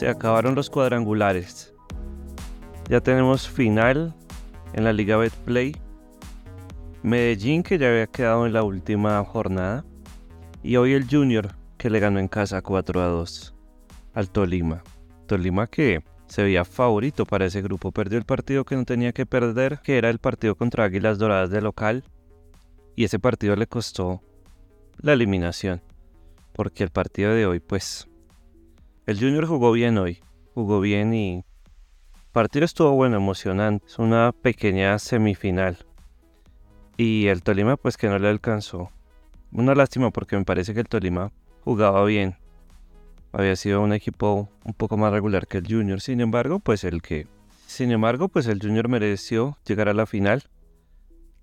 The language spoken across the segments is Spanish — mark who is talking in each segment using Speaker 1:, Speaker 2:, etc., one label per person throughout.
Speaker 1: se acabaron los cuadrangulares. Ya tenemos final en la Liga Betplay. Medellín que ya había quedado en la última jornada. Y hoy el Junior que le ganó en casa 4 a 2 al Tolima. Tolima que se veía favorito para ese grupo. Perdió el partido que no tenía que perder, que era el partido contra Águilas Doradas de local. Y ese partido le costó la eliminación. Porque el partido de hoy, pues, el Junior jugó bien hoy. Jugó bien y el partido estuvo bueno, emocionante. Es una pequeña semifinal. Y el Tolima, pues, que no le alcanzó. Una lástima porque me parece que el Tolima jugaba bien. Había sido un equipo un poco más regular que el Junior. Sin embargo, pues el que. Sin embargo, pues el Junior mereció llegar a la final.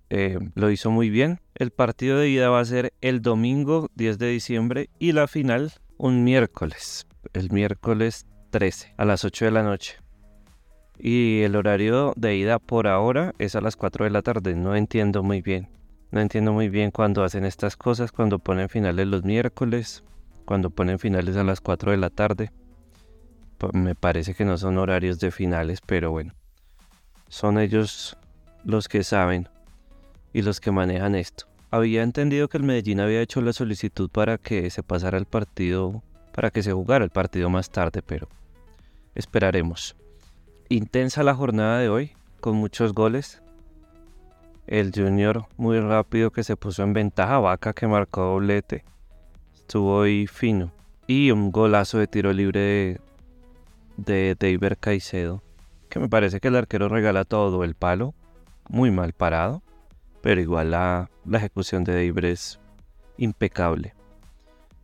Speaker 1: Eh, lo hizo muy bien. El partido de ida va a ser el domingo 10 de diciembre y la final un miércoles. El miércoles 13 a las 8 de la noche. Y el horario de ida por ahora es a las 4 de la tarde. No entiendo muy bien. No entiendo muy bien cuando hacen estas cosas, cuando ponen finales los miércoles, cuando ponen finales a las 4 de la tarde. Pues me parece que no son horarios de finales, pero bueno. Son ellos los que saben y los que manejan esto. Había entendido que el Medellín había hecho la solicitud para que se pasara el partido, para que se jugara el partido más tarde, pero esperaremos. Intensa la jornada de hoy, con muchos goles. El Junior muy rápido que se puso en ventaja, Vaca que marcó doblete. Estuvo ahí fino. Y un golazo de tiro libre de, de Caicedo, que me parece que el arquero regala todo el palo, muy mal parado, pero igual la, ejecución de Deiber es impecable.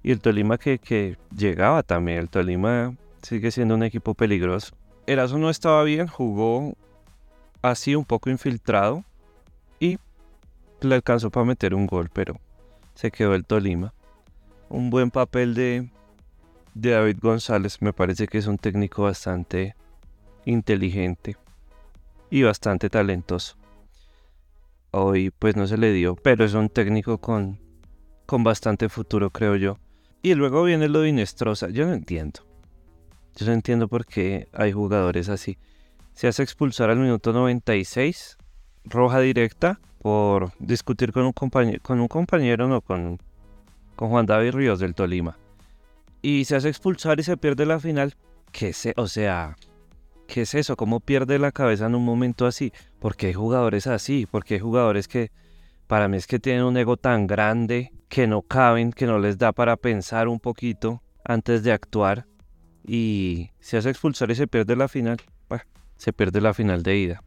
Speaker 1: Y el Tolima que, que llegaba también, el Tolima sigue siendo un equipo peligroso. Eraso no estaba bien, jugó así un poco infiltrado, y le alcanzó para meter un gol, pero se quedó el Tolima. Un buen papel de, de David González, me parece que es un técnico bastante inteligente y bastante talentoso. Hoy pues no se le dio, pero es un técnico con, con bastante futuro, creo yo. Y luego viene lo de Inestrosa, yo no entiendo. Yo no entiendo por qué hay jugadores así. Se hace expulsar al minuto 96 roja directa por discutir con un compañero, con un compañero, no, con, con Juan David Ríos del Tolima. Y se hace expulsar y se pierde la final. ¿Qué sé? O sea, ¿qué es eso? ¿Cómo pierde la cabeza en un momento así? Porque hay jugadores así, porque hay jugadores que para mí es que tienen un ego tan grande que no caben, que no les da para pensar un poquito antes de actuar. Y se hace expulsar y se pierde la final. se pierde la final de ida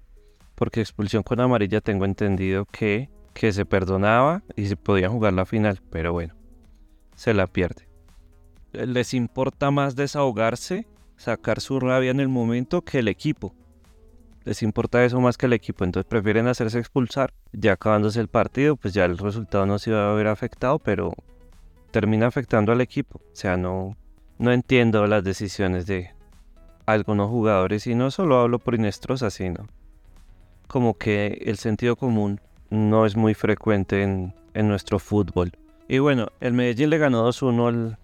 Speaker 1: porque expulsión con amarilla tengo entendido que, que se perdonaba y se podía jugar la final, pero bueno, se la pierde. Les importa más desahogarse, sacar su rabia en el momento que el equipo. Les importa eso más que el equipo, entonces prefieren hacerse expulsar. Ya acabándose el partido, pues ya el resultado no se iba a ver afectado, pero termina afectando al equipo. O sea, no, no entiendo las decisiones de algunos jugadores y no solo hablo por Inestrosa, sino como que el sentido común no es muy frecuente en, nuestro fútbol. Y bueno, el Medellín le ganó 2-1 al,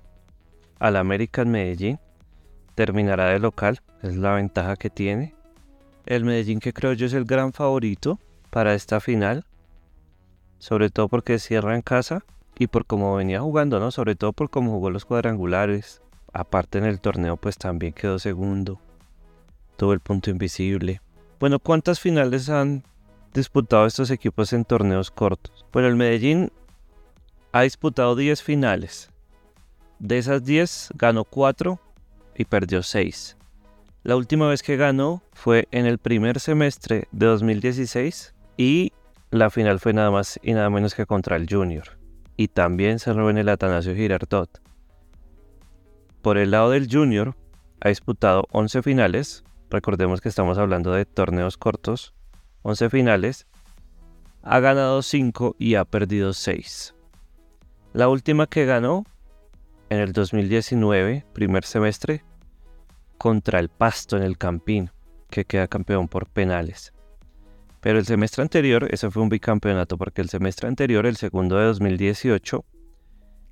Speaker 1: al América en Medellín. Terminará de local, es la ventaja que tiene. El Medellín que creo yo es el gran favorito para esta final. Sobre todo porque cierra en casa y por cómo venía jugando, ¿no? Sobre todo por cómo jugó los cuadrangulares. Aparte en el torneo pues también quedó segundo. Tuvo el punto invisible. Bueno, ¿cuántas finales han disputado estos equipos en torneos cortos? Bueno, el Medellín ha disputado 10 finales. De esas 10 ganó 4 y perdió 6. La última vez que ganó fue en el primer semestre de 2016 y la final fue nada más y nada menos que contra el Junior. Y también cerró en el Atanasio Girardot. Por el lado del Junior, ha disputado 11 finales, Recordemos que estamos hablando de torneos cortos, 11 finales. Ha ganado 5 y ha perdido 6. La última que ganó en el 2019, primer semestre, contra el Pasto en el Campín, que queda campeón por penales. Pero el semestre anterior, ese fue un bicampeonato, porque el semestre anterior, el segundo de 2018,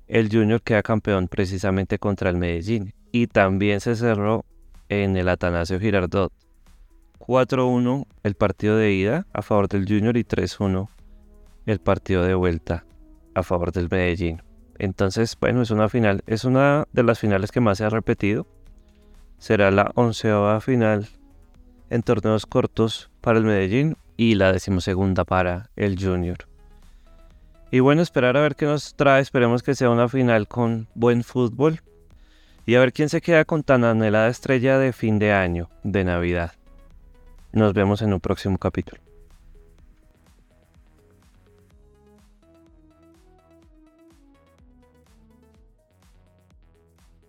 Speaker 1: el Junior queda campeón precisamente contra el Medellín. Y también se cerró en el Atanasio Girardot. 4-1 el partido de ida a favor del Junior y 3-1 el partido de vuelta a favor del Medellín. Entonces, bueno, es una final, es una de las finales que más se ha repetido. Será la onceava final en torneos cortos para el Medellín y la decimosegunda para el Junior. Y bueno, esperar a ver qué nos trae. Esperemos que sea una final con buen fútbol. Y a ver quién se queda con tan anhelada estrella de fin de año, de Navidad. Nos vemos en un próximo capítulo.